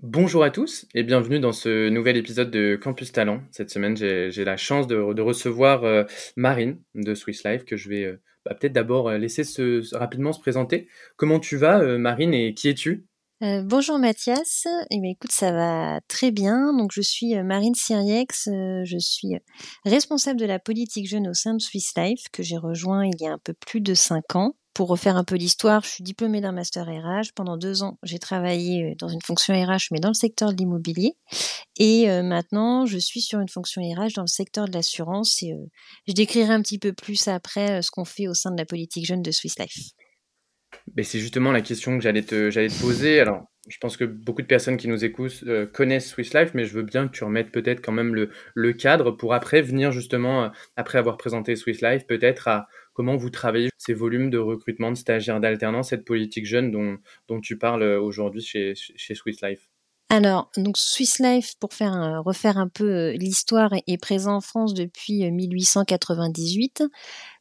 Bonjour à tous et bienvenue dans ce nouvel épisode de Campus Talent. Cette semaine, j'ai la chance de, recevoir euh, Marine de Swiss Life que je vais euh, bah, peut-être d'abord euh, laisser rapidement se présenter. Comment tu vas, Marine, et qui es-tu? Bonjour Mathias, eh bien, écoute ça va très bien. Donc je suis Marine Siriex, je suis responsable de la politique jeune au sein de Swiss Life que j'ai rejoint il y a un peu plus de cinq ans. Pour refaire un peu l'histoire, je suis diplômée d'un master RH. Pendant deux ans, j'ai travaillé dans une fonction RH, mais dans le secteur de l'immobilier. Et maintenant, je suis sur une fonction RH dans le secteur de l'assurance. Et je décrirai un petit peu plus après ce qu'on fait au sein de la politique jeune de Swiss Life c'est justement la question que j'allais te, te poser. Alors, je pense que beaucoup de personnes qui nous écoutent euh, connaissent Swiss Life, mais je veux bien que tu remettes peut-être quand même le, cadre pour après venir justement, euh, après avoir présenté Swiss Life, peut-être à comment vous travaillez ces volumes de recrutement de stagiaires d'alternance, cette politique jeune dont, tu parles euh, aujourd'hui chez, chez Swiss Life. Alors, donc Swiss Life, pour faire refaire un peu l'histoire, est présent en France depuis 1898.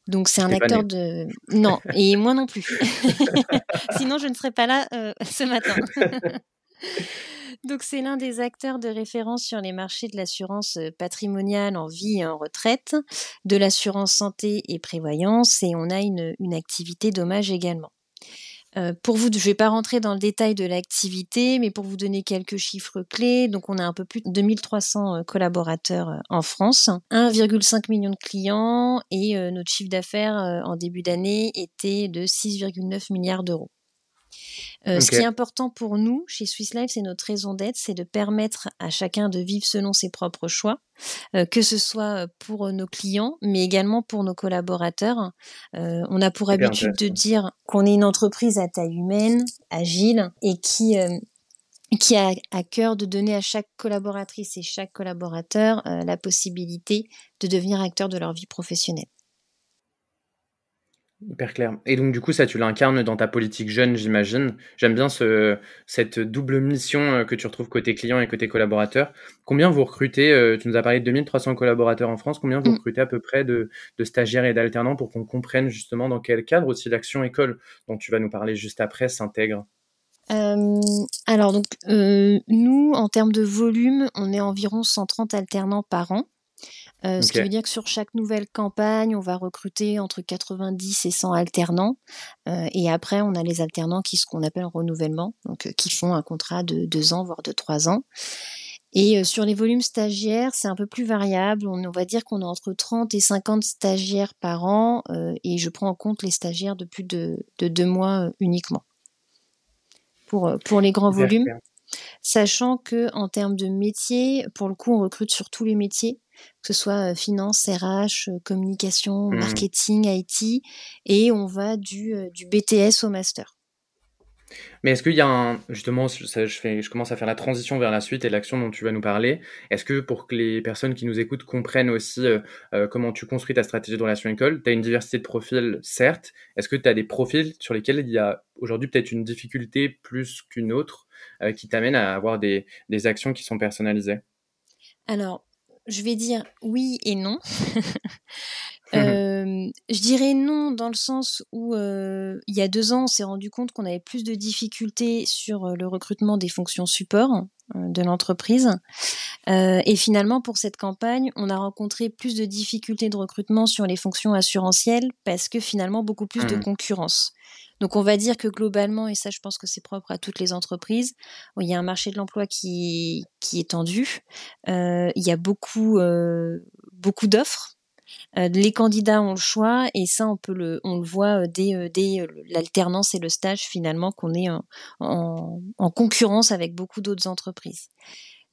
Donc c'est un acteur de non et moi non plus. Sinon je ne serais pas là euh, ce matin. Donc c'est l'un des acteurs de référence sur les marchés de l'assurance euh, patrimoniale en vie et en retraite, de l'assurance santé et prévoyance et on a une, une activité dommage également. Euh, pour vous, je ne vais pas rentrer dans le détail de l'activité, mais pour vous donner quelques chiffres clés, donc on a un peu plus de 2300 euh, collaborateurs euh, en France, 1,5 million de clients et notre chiffre d'affaires en début d'année était de 6,9 milliards d'euros. Euh, ce qui est important pour nous chez Swiss Life, c'est notre raison d'être, c'est de permettre à chacun de vivre selon ses propres choix, euh, que ce soit euh, pour nos clients, mais également pour nos collaborateurs. on a pour habitude de dire qu'on est une entreprise à taille humaine, agile et qui qui a à cœur de donner à chaque collaboratrice et chaque collaborateur la possibilité de devenir acteur de leur vie professionnelle. Hyper clair. Et donc, du coup, ça, tu l'incarnes dans ta politique jeune, j'imagine. J'aime bien ce, cette double mission euh, que tu retrouves côté client et côté collaborateur. Combien vous recrutez euh, Tu nous as parlé de 2300 collaborateurs en France. Combien vous mm. recrutez à peu près de, de stagiaires et d'alternants pour qu'on comprenne justement dans quel cadre aussi l'action école, dont tu vas nous parler juste après, s'intègre? Euh, alors donc nous en termes de volume on est environ 130 alternants par an euh, ce qui veut dire que sur chaque nouvelle campagne, on va recruter entre 90 et 100 alternants. Euh, et après, on a les alternants qui ce qu'on appelle un renouvellement, donc euh, qui font un contrat de deux ans, voire de trois ans. Et sur les volumes stagiaires, c'est un peu plus variable. On, va dire qu'on a entre 30 et 50 stagiaires par an, et je prends en compte les stagiaires de plus de, de deux mois uniquement. Pour, pour les grands volumes, sachant que en termes de métiers, pour le coup, on recrute sur tous les métiers que ce soit finance, RH, communication, mmh. marketing, IT, et on va du, du BTS au master. Mais est-ce qu'il y a un, justement, je, fais, je commence à faire la transition vers la suite et l'action dont tu vas nous parler. Est-ce que pour que les personnes qui nous écoutent comprennent aussi comment tu construis ta stratégie de relation école, tu as une diversité de profils, certes. Est-ce que tu as des profils sur lesquels il y a aujourd'hui peut-être une difficulté plus qu'une autre? Qui t'amène à avoir des, des actions qui sont personnalisées Alors, je vais dire oui et non. euh, je dirais non dans le sens où euh, il y a deux ans, on s'est rendu compte qu'on avait plus de difficultés sur euh, le recrutement des fonctions support euh, de l'entreprise. Euh, et finalement, pour cette campagne, on a rencontré plus de difficultés de recrutement sur les fonctions assurantielles parce que finalement beaucoup plus de mmh. concurrence. Donc on va dire que globalement, et ça je pense que c'est propre à toutes les entreprises, il y a un marché de l'emploi qui, qui est tendu, euh, il y a beaucoup, euh, beaucoup d'offres. Euh, les candidats ont le choix et ça on peut le on le voit dès, dès l'alternance et le stage finalement qu'on est en, en, concurrence avec beaucoup d'autres entreprises.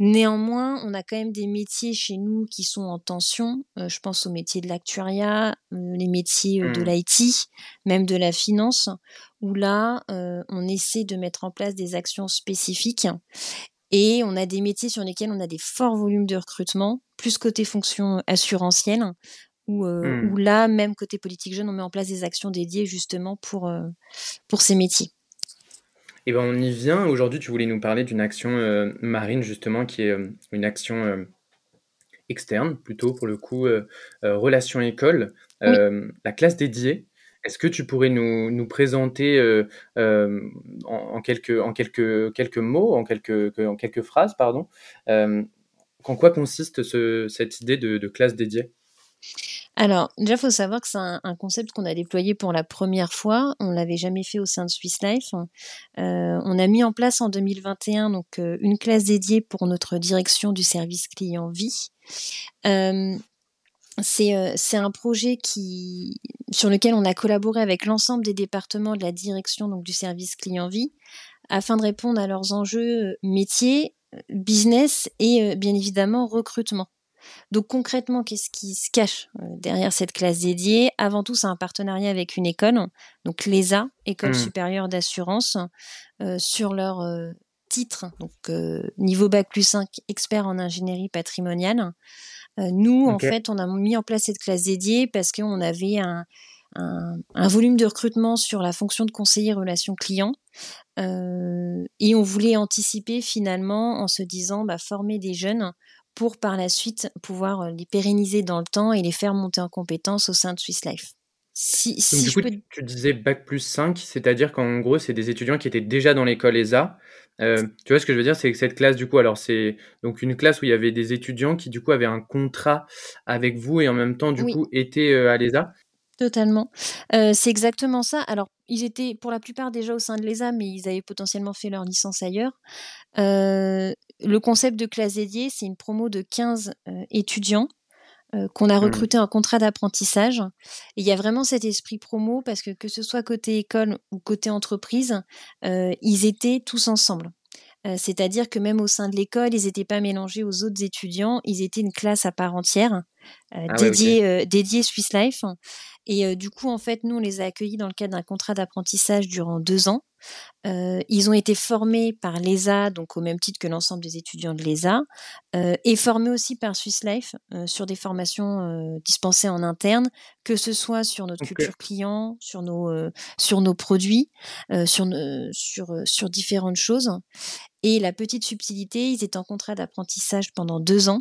Néanmoins, on a quand même des métiers chez nous qui sont en tension. je pense aux métiers de l'actuariat, les métiers de mmh. l'IT, même de la finance, où là, on essaie de mettre en place des actions spécifiques. Et on a des métiers sur lesquels on a des forts volumes de recrutement, plus côté fonction assurantielle, où, mmh. là, même côté politique jeune, on met en place des actions dédiées justement pour, pour ces métiers. Et eh ben on y vient. Aujourd'hui, tu voulais nous parler d'une action euh, marine, justement, qui est euh, une action euh, externe, plutôt pour le coup, relation école, la classe dédiée. Est-ce que tu pourrais nous, nous présenter en, quelques, en quelques, quelques mots, en quelques, en quelques phrases, pardon, en quoi consiste ce, cette idée de, de classe dédiée? Alors, déjà, il faut savoir que c'est un, concept qu'on a déployé pour la première fois. On l'avait jamais fait au sein de Swiss Life. Euh, on a mis en place en 2021 donc euh, une classe dédiée pour notre direction du service client vie. Euh, c'est un projet qui, sur lequel on a collaboré avec l'ensemble des départements de la direction donc du service client vie afin de répondre à leurs enjeux métiers, business et bien évidemment recrutement. Donc concrètement, qu'est-ce qui se cache euh, derrière cette classe dédiée? Avant tout, c'est un partenariat avec une école, donc l'ESA, École mmh. supérieure d'assurance, euh, sur leur euh, titre, donc niveau bac plus 5, expert en ingénierie patrimoniale. nous, en fait, on a mis en place cette classe dédiée parce qu'on avait un, volume de recrutement sur la fonction de conseiller relations clients. et on voulait anticiper finalement en se disant bah, former des jeunes pour par la suite pouvoir euh, les pérenniser dans le temps et les faire monter en compétences au sein de Swiss Life. Si, du coup, tu disais bac plus 5, c'est-à-dire qu'en gros, c'est des étudiants qui étaient déjà dans l'école ESA. Euh, tu vois ce que je veux dire, c'est que cette classe, du coup, alors c'est donc une classe où il y avait des étudiants qui, du coup, avaient un contrat avec vous et en même temps, du coup, étaient euh, à l'ESA. Totalement. c'est exactement ça. Alors, ils étaient pour la plupart déjà au sein de l'ESA, mais ils avaient potentiellement fait leur licence ailleurs. le concept de classe dédiée, c'est une promo de 15 étudiants qu'on a mmh. recrutés en contrat d'apprentissage. Et il y a vraiment cet esprit promo parce que que ce soit côté école ou côté entreprise, ils étaient tous ensemble. C'est-à-dire que même au sein de l'école, ils n'étaient pas mélangés aux autres étudiants, ils étaient une classe à part entière, ah dédiée, dédiée Swiss Life. Et du coup, en fait, nous, on les a accueillis dans le cadre d'un contrat d'apprentissage durant deux ans. ils ont été formés par l'ESA, donc au même titre que l'ensemble des étudiants de l'ESA, et formés aussi par Swiss Life sur des formations dispensées en interne, que ce soit sur notre culture client, sur nos, sur nos produits, sur, sur, sur différentes choses. Et la petite subtilité, ils étaient en contrat d'apprentissage pendant deux ans.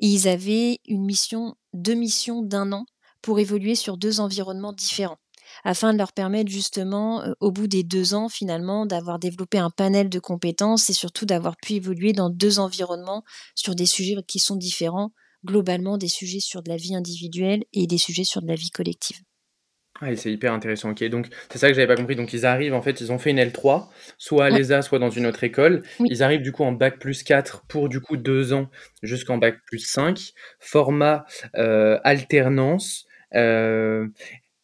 Et ils avaient une mission, deux missions d'un an pour évoluer sur deux environnements différents afin de leur permettre justement, euh, au bout des deux ans, finalement, d'avoir développé un panel de compétences et surtout d'avoir pu évoluer dans deux environnements sur des sujets qui sont différents, globalement des sujets sur de la vie individuelle et des sujets sur de la vie collective. Ah, c'est hyper intéressant. Ok, donc c'est ça que j'avais pas compris. Donc ils arrivent, en fait, ils ont fait une L3, soit à l'ESA, soit dans une autre école. Ils arrivent du coup en bac plus 4 pour du coup deux ans jusqu'en bac plus 5. Format euh, alternance. Euh,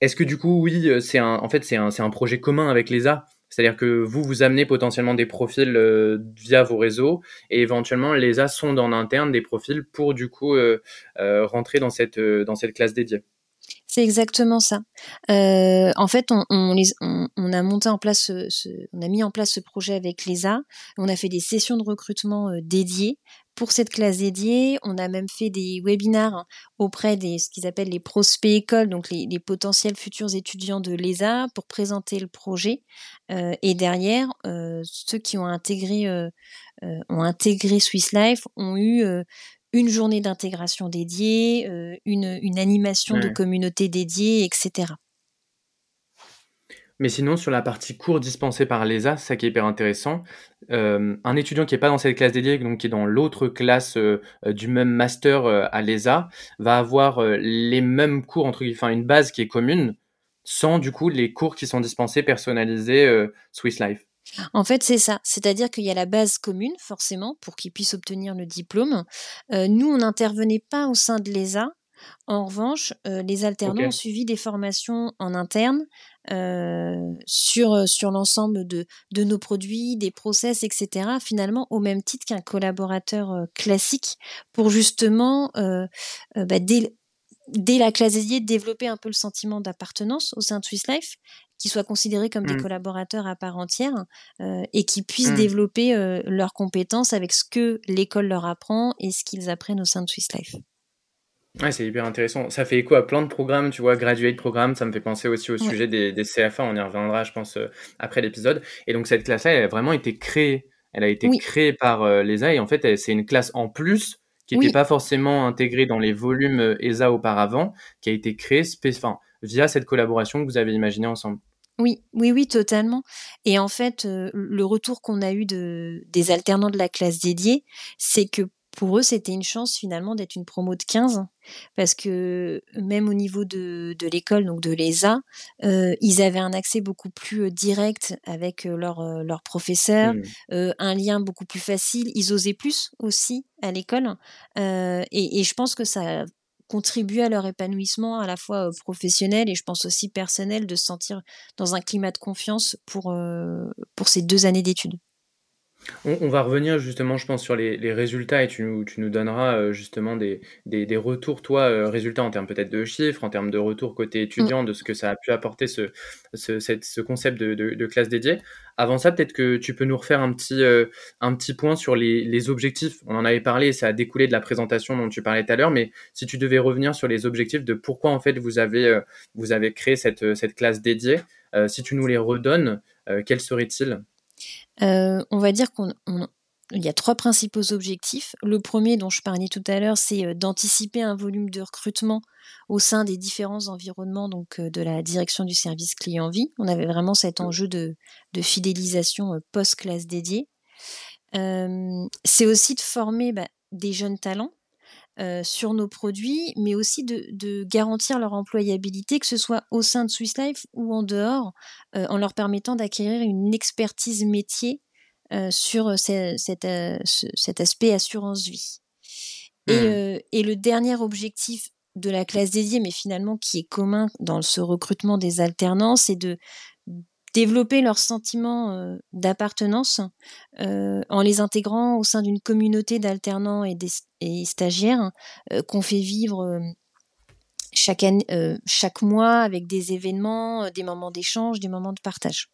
est-ce que du coup, oui, c'est un, en fait, c'est un, un projet commun avec l'ESA c'est-à-dire que vous, vous amenez potentiellement des profils euh, via vos réseaux et éventuellement l'ESA sonde en interne des profils pour du coup rentrer dans cette, dans cette classe dédiée. C'est exactement ça. Euh, en fait, on, a monté en place, a mis en place ce projet avec l'ESA. On a fait des sessions de recrutement euh, dédiées pour cette classe dédiée. On a même fait des webinars auprès des ce qu'ils appellent les prospects écoles, donc les, potentiels futurs étudiants de l'ESA, pour présenter le projet. Euh, et derrière, ceux qui ont intégré ont intégré Swiss Life ont eu une journée d'intégration dédiée, euh, une, une, animation de communauté dédiée, etc. Mais sinon, sur la partie cours dispensés par l'ESA, ça qui est hyper intéressant. Euh, un étudiant qui n'est pas dans cette classe dédiée, donc qui est dans l'autre classe euh, du même master à l'ESA, va avoir les mêmes cours, entre enfin une base qui est commune, sans du coup les cours qui sont dispensés personnalisés Swiss Life. En fait, c'est ça. C'est-à-dire qu'il y a la base commune, forcément, pour qu'ils puissent obtenir le diplôme. Euh, nous, on n'intervenait pas au sein de l'ESA. En revanche, les alternants ont suivi des formations en interne sur, sur l'ensemble de, de nos produits, des process, etc. Finalement, au même titre qu'un collaborateur classique pour justement, bah, dès, dès la classe développer un peu le sentiment d'appartenance au sein de Swiss Life, qu'ils soient considérés comme des mmh. collaborateurs à part entière et qui puissent mmh. développer leurs compétences avec ce que l'école leur apprend et ce qu'ils apprennent au sein de Swiss Life. Ouais, c'est hyper intéressant. Ça fait écho à plein de programmes, tu vois, graduate programme, ça me fait penser aussi au sujet des, des, CFA, on y reviendra, je pense, euh, après l'épisode. Et donc, cette classe-là, elle a vraiment été créée. Elle a été créée par euh, l'ESA et en fait, c'est une classe en plus qui n'était pas forcément intégrée dans les volumes ESA auparavant, qui a été créée enfin, via cette collaboration que vous avez imaginée ensemble. Oui, oui, oui, totalement. Et en fait, euh, le retour qu'on a eu de, des alternants de la classe dédiée, c'est que pour eux, c'était une chance finalement d'être une promo de 15 parce que même au niveau de, de l'école, donc de l'ESA, euh, ils avaient un accès beaucoup plus euh, direct avec leur, leur professeur, mmh. un lien beaucoup plus facile. Ils osaient plus aussi à l'école et, et, je pense que ça contribue à leur épanouissement à la fois professionnel et je pense aussi personnel de se sentir dans un climat de confiance pour, pour ces deux années d'études. On, va revenir justement, je pense, sur les, résultats et tu, nous donneras euh, justement des, retours, toi, euh, résultats en termes peut-être de chiffres, en termes de retours côté étudiant, de ce que ça a pu apporter ce, ce, concept de, classe dédiée. Avant ça, peut-être que tu peux nous refaire un petit, euh, un petit point sur les, objectifs. On en avait parlé, ça a découlé de la présentation dont tu parlais tout à l'heure, mais si tu devais revenir sur les objectifs de pourquoi en fait vous avez, vous avez créé cette, cette classe dédiée, si tu nous les redonnes, quels seraient-ils? Euh, on va dire qu'on il y a trois principaux objectifs. Le premier dont je parlais tout à l'heure, c'est euh, d'anticiper un volume de recrutement au sein des différents environnements donc euh, de la direction du service client vie. On avait vraiment cet enjeu de, fidélisation post-classe dédiée. c'est aussi de former bah, des jeunes talents euh, sur nos produits, mais aussi de, garantir leur employabilité, que ce soit au sein de Swiss Life ou en dehors, euh, en leur permettant d'acquérir une expertise métier euh, sur cet aspect assurance vie. Et, mmh. et, le dernier objectif de la classe dédiée, mais finalement qui est commun dans ce recrutement des alternants, c'est de développer leur sentiment euh, d'appartenance euh, en les intégrant au sein d'une communauté d'alternants et, stagiaires euh, qu'on fait vivre chaque mois avec des événements, des moments d'échange, des moments de partage.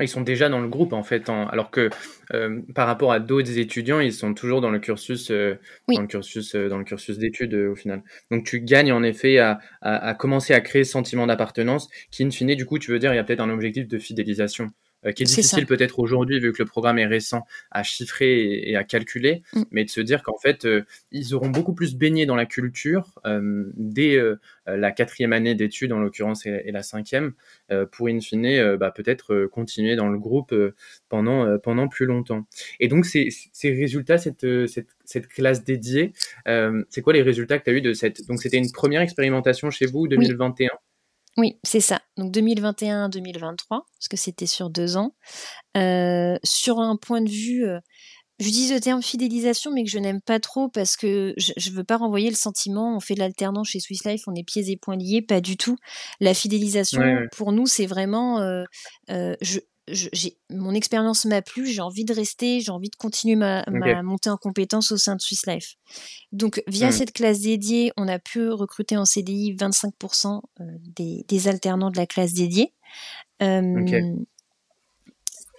Ils sont déjà dans le groupe en fait, alors que euh, par rapport à d'autres étudiants, ils sont toujours dans le cursus, euh, dans le cursus, euh, dans le cursus d'études au final. Donc tu gagnes en effet à, à, commencer à créer ce sentiment d'appartenance, qui in fine, du coup, tu veux dire, il y a peut-être un objectif de fidélisation. Euh, qui est, difficile peut-être aujourd'hui vu que le programme est récent à chiffrer et, à calculer, mm. mais de se dire qu'en fait euh, ils auront beaucoup plus baigné dans la culture euh, dès la quatrième année d'études en l'occurrence et, la cinquième pour in fine bah, peut-être continuer dans le groupe pendant pendant plus longtemps. Et donc ces, ces résultats, cette, cette, cette classe dédiée, c'est quoi les résultats que tu as eu de cette donc c'était une première expérimentation chez vous 2021 oui, c'est ça. Donc 2021-2023, parce que c'était sur deux ans. Euh, sur un point de vue, euh, je dis le terme fidélisation, mais que je n'aime pas trop parce que je ne veux pas renvoyer le sentiment, on fait de l'alternance chez Swiss Life, on est pieds et poings liés, pas du tout. La fidélisation, pour nous, c'est vraiment, euh, je, mon expérience m'a plu, j'ai envie de rester, j'ai envie de continuer ma, montée en compétences au sein de Swiss Life. Donc, via hmm. cette classe dédiée, on a pu recruter en CDI 25% euh, des, alternants de la classe dédiée.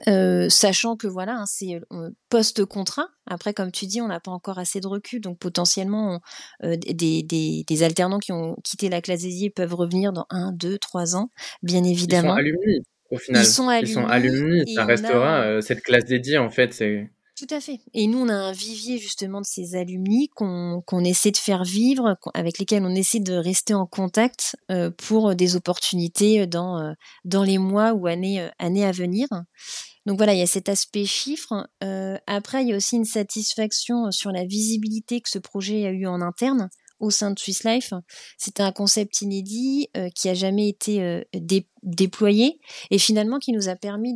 Euh, sachant que voilà, hein, c'est euh, post-contrat. Après, comme tu dis, on n'a pas encore assez de recul, donc potentiellement, des, des, alternants qui ont quitté la classe dédiée peuvent revenir dans un, deux, trois ans, bien évidemment. Au final, ils sont alumni. ça restera euh, cette classe dédiée en fait. C'est tout à fait. Et nous, on a un vivier justement de ces alumni qu'on essaie de faire vivre, avec lesquels on essaie de rester en contact euh, pour des opportunités dans, euh, dans les mois ou années, années à venir. Donc voilà, il y a cet aspect chiffre. après, il y a aussi une satisfaction sur la visibilité que ce projet a eu en interne au sein de Swiss Life. C'était un concept inédit euh, qui a jamais été euh, déployé et finalement qui nous a permis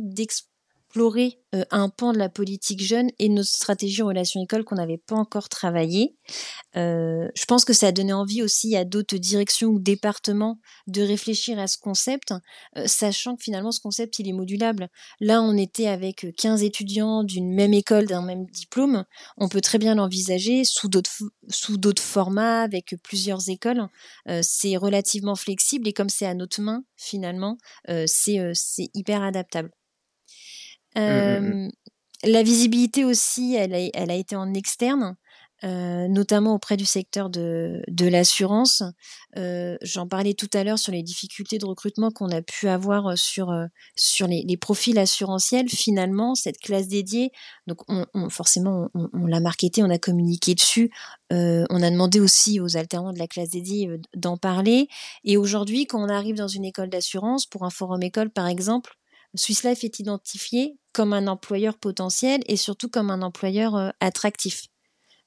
explorer un pan de la politique jeune et notre stratégie en relation école qu'on n'avait pas encore travaillé. je pense que ça a donné envie aussi à d'autres directions ou départements de réfléchir à ce concept, sachant que finalement ce concept il est modulable. Là, on était avec 15 étudiants d'une même école, d'un même diplôme. On peut très bien l'envisager sous d'autres sous d'autres formats, avec plusieurs écoles. c'est relativement flexible et comme c'est à notre main finalement, c'est c'est hyper adaptable. Mmh, mmh, mmh. La visibilité aussi, elle a, été en externe. Notamment auprès du secteur de, l'assurance. J'en parlais tout à l'heure sur les difficultés de recrutement qu'on a pu avoir sur, les, profils assurantiels. Finalement, cette classe dédiée, donc on, on forcément, on, on l'a marketé, on a communiqué dessus. On a demandé aussi aux alternants de la classe dédiée d'en parler. Et aujourd'hui, quand on arrive dans une école d'assurance, pour un forum école par exemple, Swiss Life est identifié comme un employeur potentiel et surtout comme un employeur euh, attractif.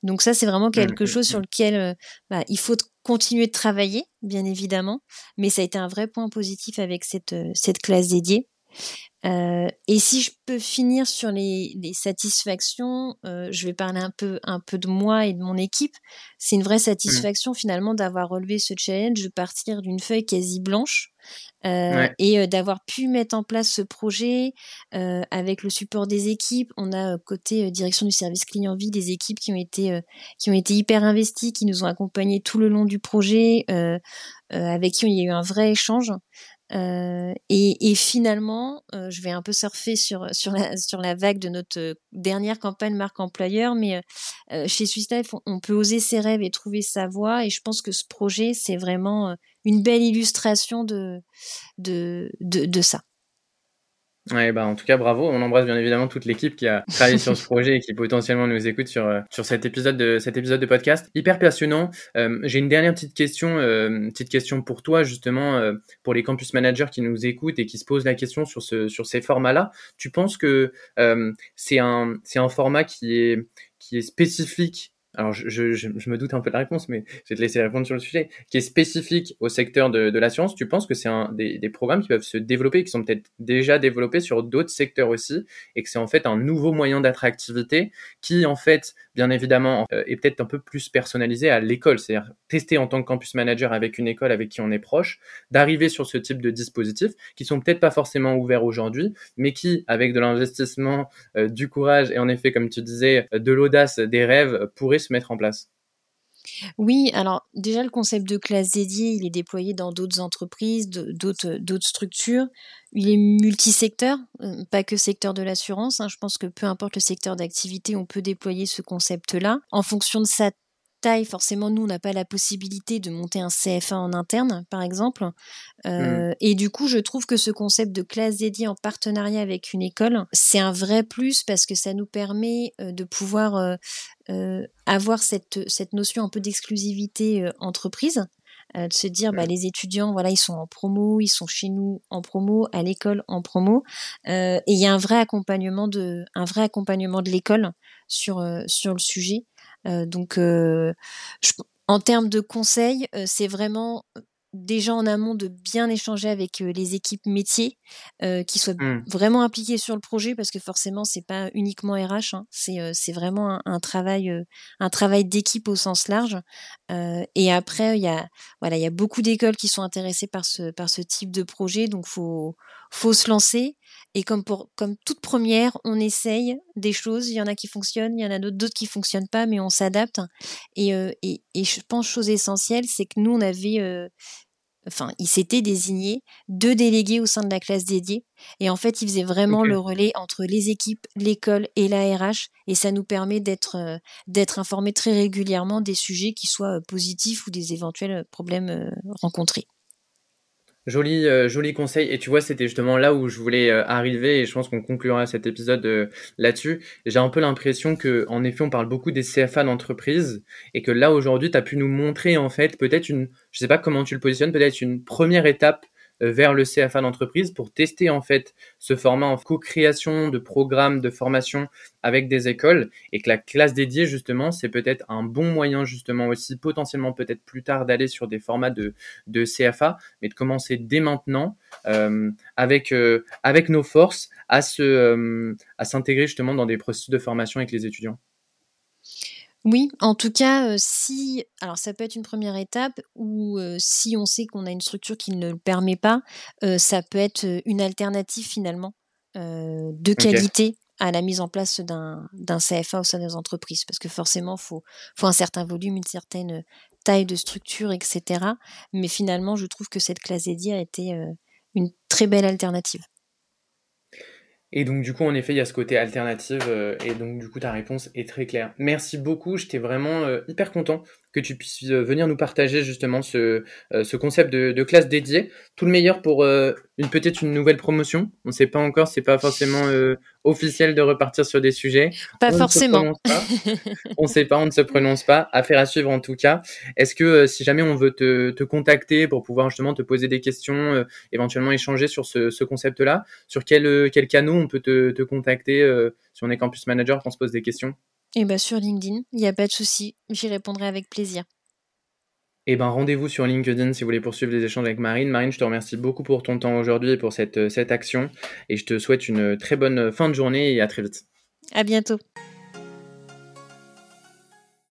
Donc ça, c'est vraiment quelque mmh, mmh, chose sur mmh. lequel euh, bah, il faut continuer de travailler, bien évidemment, mais ça a été un vrai point positif avec cette, euh, cette classe dédiée. Euh, et si je peux finir sur les, les satisfactions, euh, je vais parler un peu, un peu de moi et de mon équipe. C'est une vraie mmh. satisfaction finalement d'avoir relevé ce challenge, de partir d'une feuille quasi blanche euh, et d'avoir pu mettre en place ce projet avec le support des équipes. On a côté direction du service client vie des équipes qui ont été qui ont été hyper investies, qui nous ont accompagnés tout le long du projet, avec qui il y a eu un vrai échange. Euh, et, et, finalement, euh, je vais un peu surfer sur sur la sur la vague de notre euh, dernière campagne marque employeur, mais euh, chez Swiss Life, on, peut oser ses rêves et trouver sa voie. Et je pense que ce projet, c'est vraiment une belle illustration de de, de, de ça. Ouais, bah en tout cas bravo. On embrasse bien évidemment toute l'équipe qui a travaillé sur ce projet et qui potentiellement nous écoute sur euh, sur cet épisode de cet épisode de podcast. Hyper passionnant. Euh, J'ai une dernière petite question, euh, petite question pour toi justement pour les campus managers qui nous écoutent et qui se posent la question sur ce sur ces formats-là. Tu penses que c'est un c'est un format qui est qui est spécifique alors je, me doute un peu de la réponse, mais je vais te laisser répondre sur le sujet, qui est spécifique au secteur de, de l'assurance, tu penses que c'est un des, programmes qui peuvent se développer, qui sont peut-être déjà développés sur d'autres secteurs aussi, et que c'est en fait un nouveau moyen d'attractivité qui en fait, bien évidemment, euh, est peut-être un peu plus personnalisé à l'école, c'est-à-dire tester en tant que campus manager avec une école avec qui on est proche, d'arriver sur ce type de dispositifs qui sont peut-être pas forcément ouverts aujourd'hui, mais qui, avec de l'investissement, euh, du courage et en effet, comme tu disais, de l'audace, des rêves, pourraient se mettre en place oui, alors déjà le concept de classe dédiée, il est déployé dans d'autres entreprises, d'autres structures. Il est multisecteur, euh, pas que secteur de l'assurance. Hein. Je pense que peu importe le secteur d'activité, on peut déployer ce concept-là. En fonction de sa taille, forcément, nous, on n'a pas la possibilité de monter un CFA en interne, par exemple. Euh, mmh. Et du coup, je trouve que ce concept de classe dédiée en partenariat avec une école, c'est un vrai plus parce que ça nous permet euh, de pouvoir euh, avoir cette, cette notion un peu d'exclusivité entreprise. de se dire bah, les étudiants voilà ils sont en promo ils sont chez nous en promo à l'école en promo et il y a un vrai accompagnement de un vrai accompagnement de l'école sur sur le sujet euh, donc, euh, en termes de conseils, euh, c'est vraiment déjà en amont de bien échanger avec les équipes métiers qui soient mmh. vraiment impliquées sur le projet parce que forcément c'est pas uniquement RH hein, c'est c'est vraiment un, travail un travail d'équipe au sens large. Et après il y a voilà il y a beaucoup d'écoles qui sont intéressées par ce par ce type de projet donc faut faut se lancer et comme pour comme toute première, on essaye des choses. Il y en a qui fonctionnent, il y en a d'autres qui fonctionnent pas, mais on s'adapte. Et, euh, et, et, je pense chose essentielle, c'est que nous on avait, euh, enfin, il s'était désigné deux délégués au sein de la classe dédiée. Et en fait, ils faisaient vraiment le relais entre les équipes, l'école et la RH. Et ça nous permet d'être euh, d'être informés très régulièrement des sujets qui soient positifs ou des éventuels problèmes rencontrés. Joli, euh, joli conseil. Et tu vois, c'était justement là où je voulais euh, arriver et je pense qu'on conclura cet épisode euh, là-dessus. J'ai un peu l'impression que, en effet, on parle beaucoup des CFA d'entreprise et que là, aujourd'hui, tu as pu nous montrer, en fait, peut-être une, je sais pas comment tu le positionnes, peut-être une première étape vers le CFA d'entreprise pour tester en fait ce format en co-création de programmes de formation avec des écoles et que la classe dédiée justement c'est peut-être un bon moyen justement aussi potentiellement peut-être plus tard d'aller sur des formats de, de CFA mais de commencer dès maintenant euh, avec euh, avec nos forces à se euh, à s'intégrer justement dans des processus de formation avec les étudiants. Oui, en tout cas, si alors ça peut être une première étape ou si on sait qu'on a une structure qui ne le permet pas, ça peut être une alternative finalement de qualité à la mise en place d'un CFA au sein des entreprises parce que forcément, il faut, faut un certain volume, une certaine taille de structure, etc. Mais finalement, je trouve que cette classe dédiée a été une très belle alternative. Et donc du coup, en effet, il y a ce côté alternative, euh, et donc du coup, ta réponse est très claire. Merci beaucoup, j'étais vraiment euh, hyper content que tu puisses euh, venir nous partager justement ce, ce concept de, de, classe dédiée. Tout le meilleur pour une peut-être une nouvelle promotion. On ne sait pas encore, c'est pas forcément officiel de repartir sur des sujets. Pas forcément. on ne sait pas, on ne se prononce pas. Affaire à suivre en tout cas. Est-ce que si jamais on veut te, te, contacter pour pouvoir justement te poser des questions, éventuellement échanger sur ce, ce concept-là, sur quel, quel canot on peut te, te contacter si on est campus manager, qu'on se pose des questions? Eh bien sur LinkedIn, il n'y a pas de souci, j'y répondrai avec plaisir. Eh ben, rendez-vous sur LinkedIn si vous voulez poursuivre les échanges avec Marine. Marine, je te remercie beaucoup pour ton temps aujourd'hui et pour cette, cette action. Et je te souhaite une très bonne fin de journée et à très vite. À bientôt.